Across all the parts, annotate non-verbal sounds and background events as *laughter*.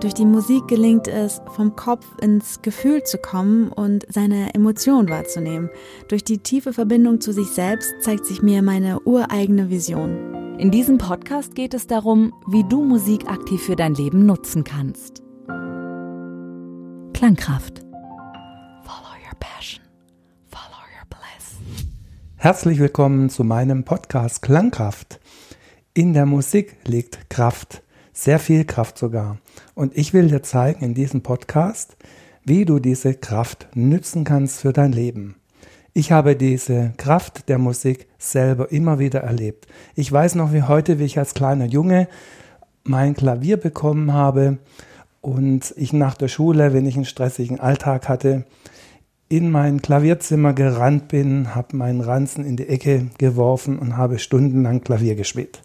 Durch die Musik gelingt es, vom Kopf ins Gefühl zu kommen und seine Emotionen wahrzunehmen. Durch die tiefe Verbindung zu sich selbst zeigt sich mir meine ureigene Vision. In diesem Podcast geht es darum, wie du Musik aktiv für dein Leben nutzen kannst. Klangkraft. Follow your passion. Follow your bliss. Herzlich willkommen zu meinem Podcast Klangkraft. In der Musik liegt Kraft. Sehr viel Kraft sogar. Und ich will dir zeigen in diesem Podcast, wie du diese Kraft nützen kannst für dein Leben. Ich habe diese Kraft der Musik selber immer wieder erlebt. Ich weiß noch wie heute, wie ich als kleiner Junge mein Klavier bekommen habe und ich nach der Schule, wenn ich einen stressigen Alltag hatte, in mein Klavierzimmer gerannt bin, habe meinen Ranzen in die Ecke geworfen und habe stundenlang Klavier gespielt.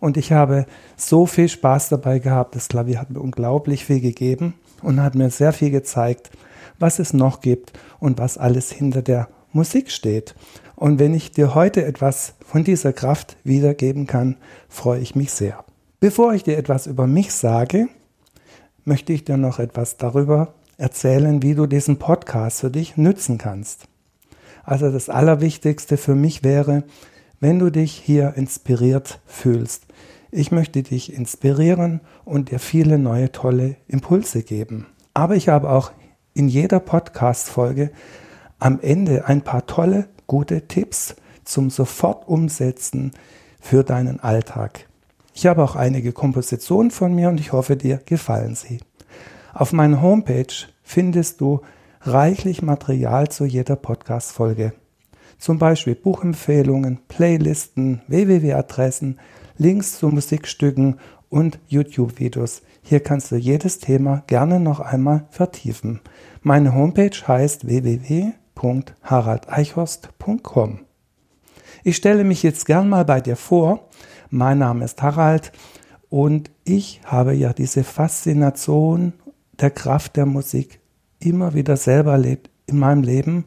Und ich habe so viel Spaß dabei gehabt. Das Klavier hat mir unglaublich viel gegeben und hat mir sehr viel gezeigt, was es noch gibt und was alles hinter der Musik steht. Und wenn ich dir heute etwas von dieser Kraft wiedergeben kann, freue ich mich sehr. Bevor ich dir etwas über mich sage, möchte ich dir noch etwas darüber erzählen, wie du diesen Podcast für dich nützen kannst. Also das Allerwichtigste für mich wäre, wenn du dich hier inspiriert fühlst, ich möchte dich inspirieren und dir viele neue tolle Impulse geben. Aber ich habe auch in jeder Podcast-Folge am Ende ein paar tolle, gute Tipps zum sofort umsetzen für deinen Alltag. Ich habe auch einige Kompositionen von mir und ich hoffe, dir gefallen sie. Auf meiner Homepage findest du reichlich Material zu jeder Podcast-Folge. Zum Beispiel Buchempfehlungen, Playlisten, www-Adressen, Links zu Musikstücken und YouTube-Videos. Hier kannst du jedes Thema gerne noch einmal vertiefen. Meine Homepage heißt www.haraldeichhorst.com. Ich stelle mich jetzt gern mal bei dir vor. Mein Name ist Harald und ich habe ja diese Faszination der Kraft der Musik immer wieder selber erlebt in meinem Leben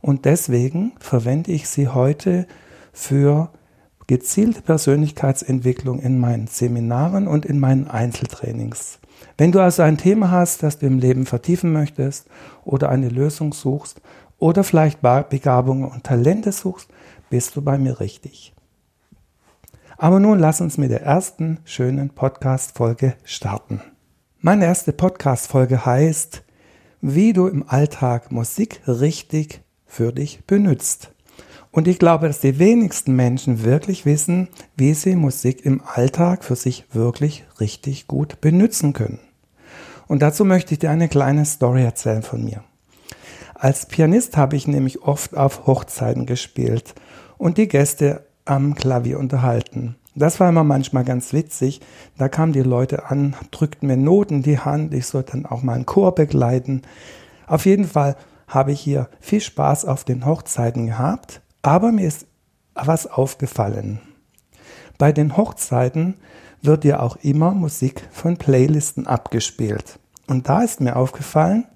und deswegen verwende ich sie heute für gezielte Persönlichkeitsentwicklung in meinen Seminaren und in meinen Einzeltrainings. Wenn du also ein Thema hast, das du im Leben vertiefen möchtest oder eine Lösung suchst oder vielleicht Begabungen und Talente suchst, bist du bei mir richtig. Aber nun lass uns mit der ersten schönen Podcast-Folge starten. Meine erste Podcast-Folge heißt, wie du im Alltag Musik richtig für dich benutzt. Und ich glaube, dass die wenigsten Menschen wirklich wissen, wie sie Musik im Alltag für sich wirklich richtig gut benutzen können. Und dazu möchte ich dir eine kleine Story erzählen von mir. Als Pianist habe ich nämlich oft auf Hochzeiten gespielt und die Gäste am Klavier unterhalten. Das war immer manchmal ganz witzig. Da kamen die Leute an, drückten mir Noten in die Hand, ich sollte dann auch mal einen Chor begleiten. Auf jeden Fall habe ich hier viel Spaß auf den Hochzeiten gehabt aber mir ist was aufgefallen. Bei den Hochzeiten wird ja auch immer Musik von Playlisten abgespielt. Und da ist mir aufgefallen,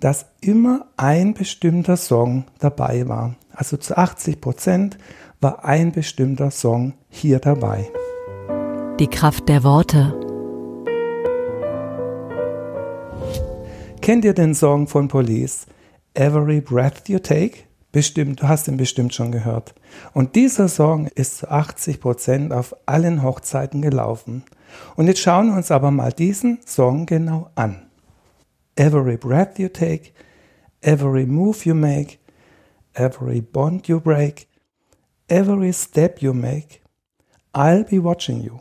dass immer ein bestimmter Song dabei war. Also zu 80 Prozent war ein bestimmter Song hier dabei. Die Kraft der Worte. Kennt ihr den Song von Police? Every Breath You Take? Bestimmt, du hast ihn bestimmt schon gehört. Und dieser Song ist zu 80 Prozent auf allen Hochzeiten gelaufen. Und jetzt schauen wir uns aber mal diesen Song genau an. Every breath you take, every move you make, every bond you break, every step you make, I'll be watching you.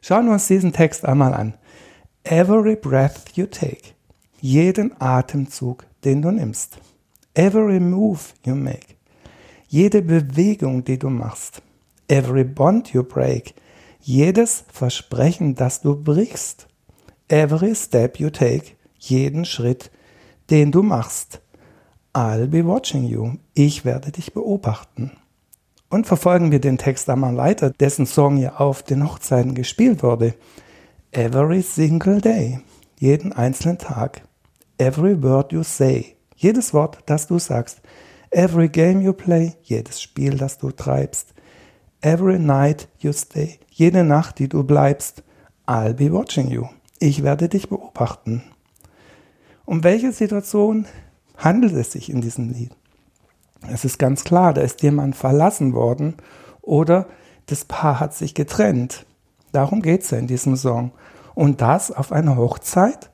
Schauen wir uns diesen Text einmal an. Every breath you take, jeden Atemzug, den du nimmst. Every move you make, jede Bewegung, die du machst, every bond you break, jedes Versprechen, das du brichst, every step you take, jeden Schritt, den du machst, I'll be watching you. Ich werde dich beobachten. Und verfolgen wir den Text einmal weiter, dessen Song ja auf den Hochzeiten gespielt wurde. Every single day. Jeden einzelnen Tag. Every word you say. Jedes Wort, das du sagst. Every game you play. Jedes Spiel, das du treibst. Every night you stay. Jede Nacht, die du bleibst. I'll be watching you. Ich werde dich beobachten. Um welche Situation handelt es sich in diesem Lied? Es ist ganz klar, da ist jemand verlassen worden oder das Paar hat sich getrennt. Darum geht es ja in diesem Song. Und das auf einer Hochzeit?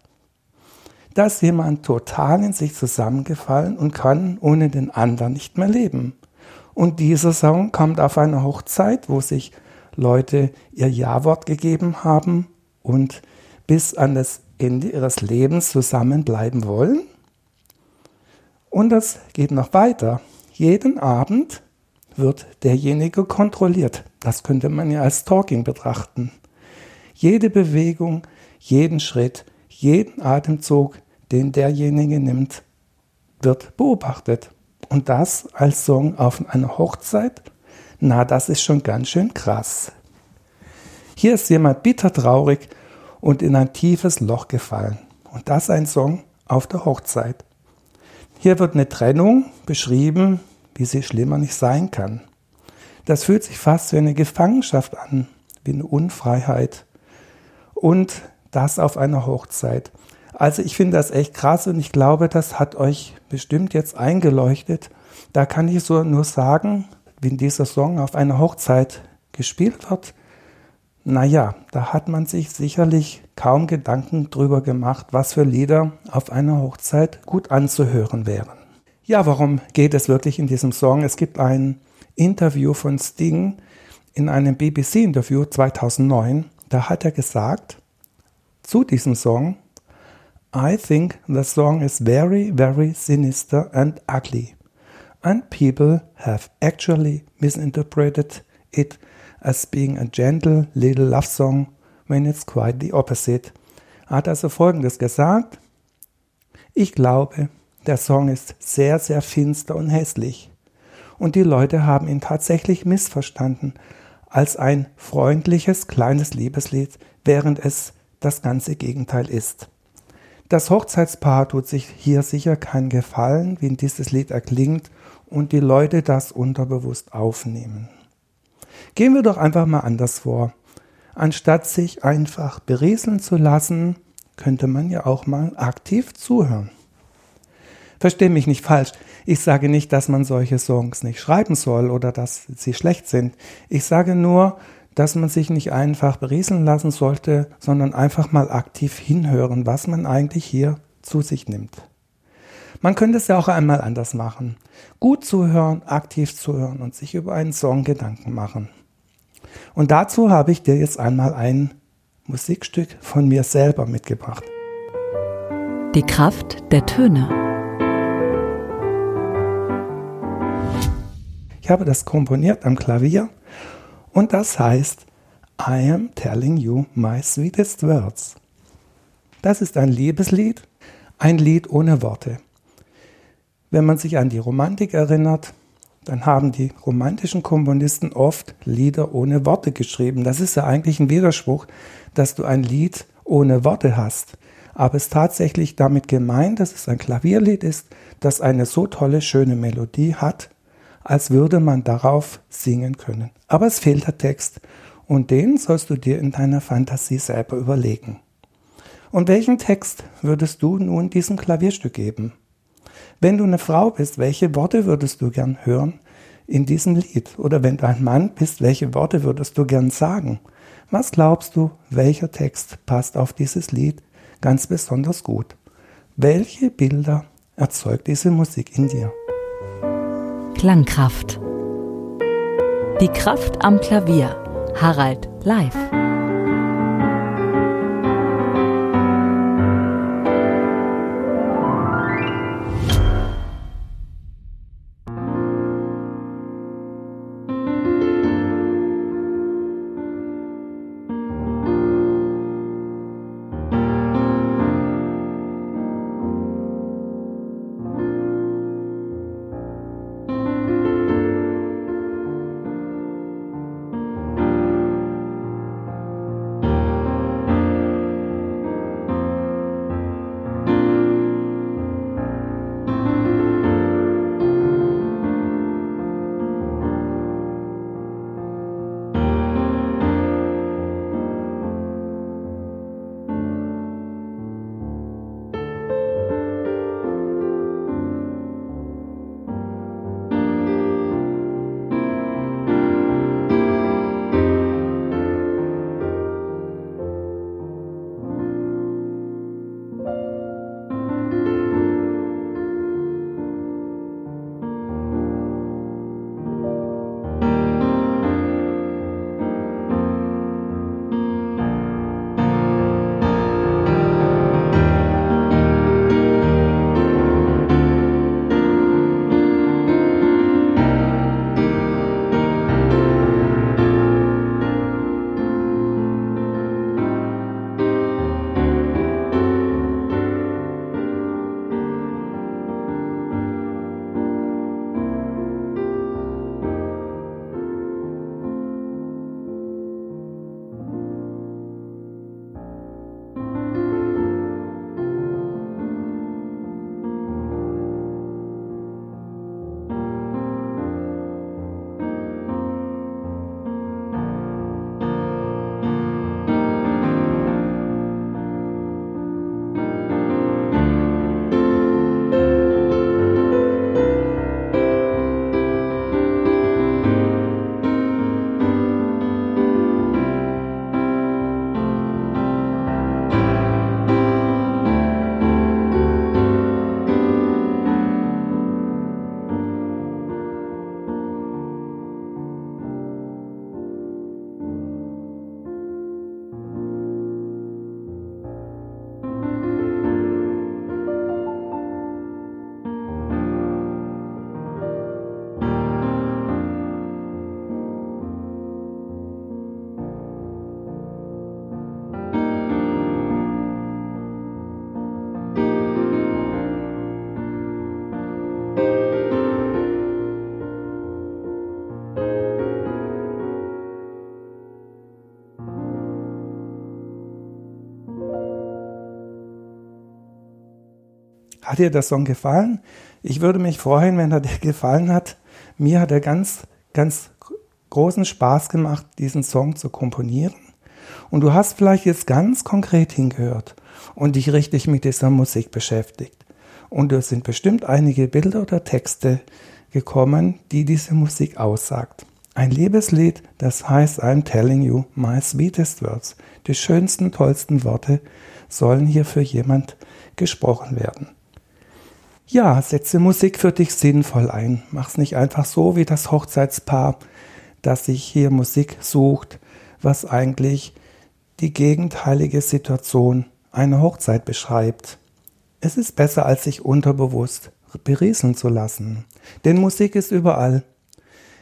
Da ist jemand total in sich zusammengefallen und kann ohne den anderen nicht mehr leben. Und dieser Song kommt auf einer Hochzeit, wo sich Leute ihr Ja-Wort gegeben haben und bis an das Ende ihres Lebens zusammenbleiben wollen. Und das geht noch weiter. Jeden Abend wird derjenige kontrolliert. Das könnte man ja als Talking betrachten. Jede Bewegung, jeden Schritt, jeden Atemzug, den derjenige nimmt, wird beobachtet. Und das als Song auf einer Hochzeit? Na, das ist schon ganz schön krass. Hier ist jemand bitter traurig und in ein tiefes Loch gefallen. Und das ein Song auf der Hochzeit. Hier wird eine Trennung beschrieben, wie sie schlimmer nicht sein kann. Das fühlt sich fast wie eine Gefangenschaft an, wie eine Unfreiheit. Und das auf einer Hochzeit. Also ich finde das echt krass und ich glaube, das hat euch bestimmt jetzt eingeleuchtet. Da kann ich so nur sagen, wenn dieser Song auf einer Hochzeit gespielt wird, naja, da hat man sich sicherlich kaum Gedanken drüber gemacht, was für Lieder auf einer Hochzeit gut anzuhören wären. Ja, warum geht es wirklich in diesem Song? Es gibt ein Interview von Sting in einem BBC-Interview 2009. Da hat er gesagt zu diesem Song, I think the song is very, very sinister and ugly, and people have actually misinterpreted it as being a gentle little love song when it's quite the opposite. Hat also Folgendes gesagt. Ich glaube, der Song ist sehr, sehr finster und hässlich. Und die Leute haben ihn tatsächlich missverstanden als ein freundliches kleines Liebeslied, während es das ganze Gegenteil ist. Das Hochzeitspaar tut sich hier sicher keinen Gefallen, wie dieses Lied erklingt und die Leute das unterbewusst aufnehmen. Gehen wir doch einfach mal anders vor. Anstatt sich einfach berieseln zu lassen, könnte man ja auch mal aktiv zuhören. Versteh mich nicht falsch. Ich sage nicht, dass man solche Songs nicht schreiben soll oder dass sie schlecht sind. Ich sage nur, dass man sich nicht einfach berieseln lassen sollte, sondern einfach mal aktiv hinhören, was man eigentlich hier zu sich nimmt. Man könnte es ja auch einmal anders machen. Gut zuhören, aktiv zuhören und sich über einen Song Gedanken machen. Und dazu habe ich dir jetzt einmal ein Musikstück von mir selber mitgebracht. Die Kraft der Töne. Ich habe das komponiert am Klavier und das heißt, I am telling you my sweetest words. Das ist ein Liebeslied, ein Lied ohne Worte. Wenn man sich an die Romantik erinnert, dann haben die romantischen Komponisten oft Lieder ohne Worte geschrieben. Das ist ja eigentlich ein Widerspruch, dass du ein Lied ohne Worte hast. Aber es ist tatsächlich damit gemeint, dass es ein Klavierlied ist, das eine so tolle, schöne Melodie hat, als würde man darauf singen können. Aber es fehlt der Text und den sollst du dir in deiner Fantasie selber überlegen. Und welchen Text würdest du nun diesem Klavierstück geben? Wenn du eine Frau bist, welche Worte würdest du gern hören in diesem Lied? Oder wenn du ein Mann bist, welche Worte würdest du gern sagen? Was glaubst du, welcher Text passt auf dieses Lied ganz besonders gut? Welche Bilder erzeugt diese Musik in dir? Klangkraft. Die Kraft am Klavier. Harald live. Dir der Song gefallen? Ich würde mich freuen, wenn er dir *laughs* gefallen hat. Mir hat er ganz, ganz großen Spaß gemacht, diesen Song zu komponieren. Und du hast vielleicht jetzt ganz konkret hingehört und dich richtig mit dieser Musik beschäftigt. Und es sind bestimmt einige Bilder oder Texte gekommen, die diese Musik aussagt. Ein Liebeslied, das heißt I'm telling you my sweetest words. Die schönsten, tollsten Worte sollen hier für jemand gesprochen werden. Ja, setze Musik für dich sinnvoll ein. Mach's nicht einfach so wie das Hochzeitspaar, das sich hier Musik sucht, was eigentlich die gegenteilige Situation einer Hochzeit beschreibt. Es ist besser, als sich unterbewusst berieseln zu lassen. Denn Musik ist überall.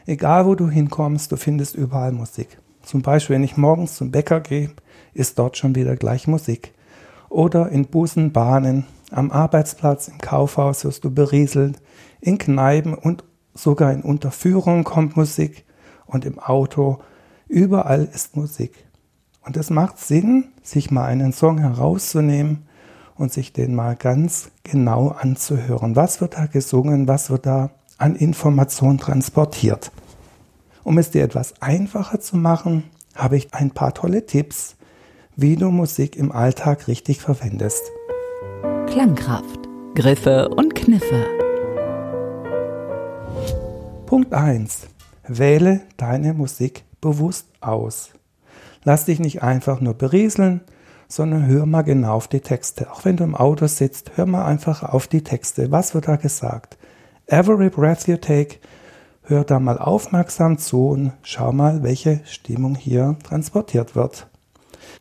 Egal wo du hinkommst, du findest überall Musik. Zum Beispiel, wenn ich morgens zum Bäcker gehe, ist dort schon wieder gleich Musik. Oder in Bussen, Bahnen, am Arbeitsplatz, im Kaufhaus wirst du berieselt, in Kneipen und sogar in Unterführungen kommt Musik und im Auto. Überall ist Musik. Und es macht Sinn, sich mal einen Song herauszunehmen und sich den mal ganz genau anzuhören. Was wird da gesungen? Was wird da an Information transportiert? Um es dir etwas einfacher zu machen, habe ich ein paar tolle Tipps, wie du Musik im Alltag richtig verwendest. Klangkraft, Griffe und Kniffe. Punkt 1. Wähle deine Musik bewusst aus. Lass dich nicht einfach nur berieseln, sondern hör mal genau auf die Texte. Auch wenn du im Auto sitzt, hör mal einfach auf die Texte. Was wird da gesagt? Every breath you take, hör da mal aufmerksam zu und schau mal, welche Stimmung hier transportiert wird.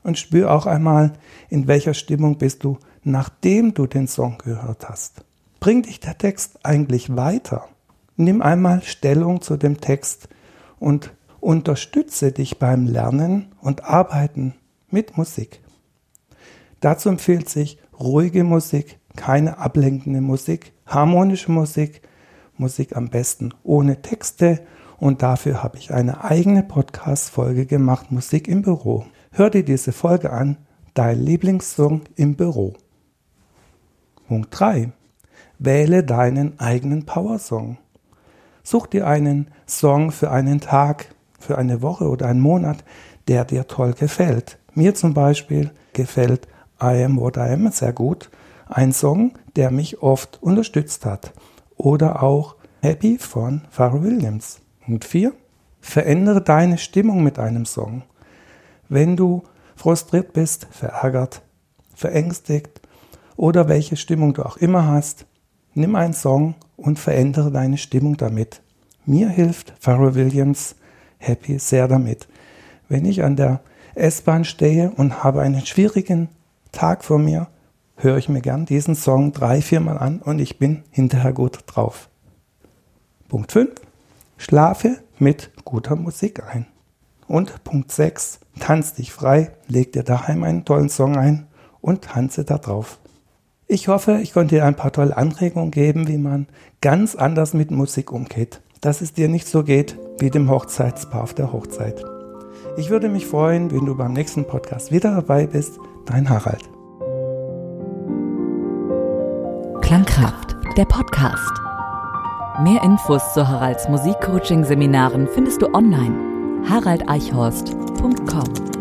Und spür auch einmal, in welcher Stimmung bist du nachdem du den Song gehört hast. Bringt dich der Text eigentlich weiter? Nimm einmal Stellung zu dem Text und unterstütze dich beim Lernen und Arbeiten mit Musik. Dazu empfiehlt sich ruhige Musik, keine ablenkende Musik, harmonische Musik, Musik am besten ohne Texte und dafür habe ich eine eigene Podcast-Folge gemacht, Musik im Büro. Hör dir diese Folge an, dein Lieblingssong im Büro. Punkt 3. Wähle deinen eigenen Powersong. Such dir einen Song für einen Tag, für eine Woche oder einen Monat, der dir toll gefällt. Mir zum Beispiel gefällt I Am What I Am sehr gut. Ein Song, der mich oft unterstützt hat. Oder auch Happy von Pharrell Williams. Punkt 4. Verändere deine Stimmung mit einem Song. Wenn du frustriert bist, verärgert, verängstigt oder welche Stimmung du auch immer hast, nimm einen Song und verändere deine Stimmung damit. Mir hilft Pharrell Williams Happy sehr damit. Wenn ich an der S-Bahn stehe und habe einen schwierigen Tag vor mir, höre ich mir gern diesen Song drei, viermal an und ich bin hinterher gut drauf. Punkt 5. Schlafe mit guter Musik ein. Und Punkt 6. Tanz dich frei, leg dir daheim einen tollen Song ein und tanze da drauf. Ich hoffe, ich konnte dir ein paar tolle Anregungen geben, wie man ganz anders mit Musik umgeht. Dass es dir nicht so geht wie dem Hochzeitspaar auf der Hochzeit. Ich würde mich freuen, wenn du beim nächsten Podcast wieder dabei bist. Dein Harald. Klangkraft, der Podcast. Mehr Infos zu Haralds Musikcoaching-Seminaren findest du online. haraldeichhorst.com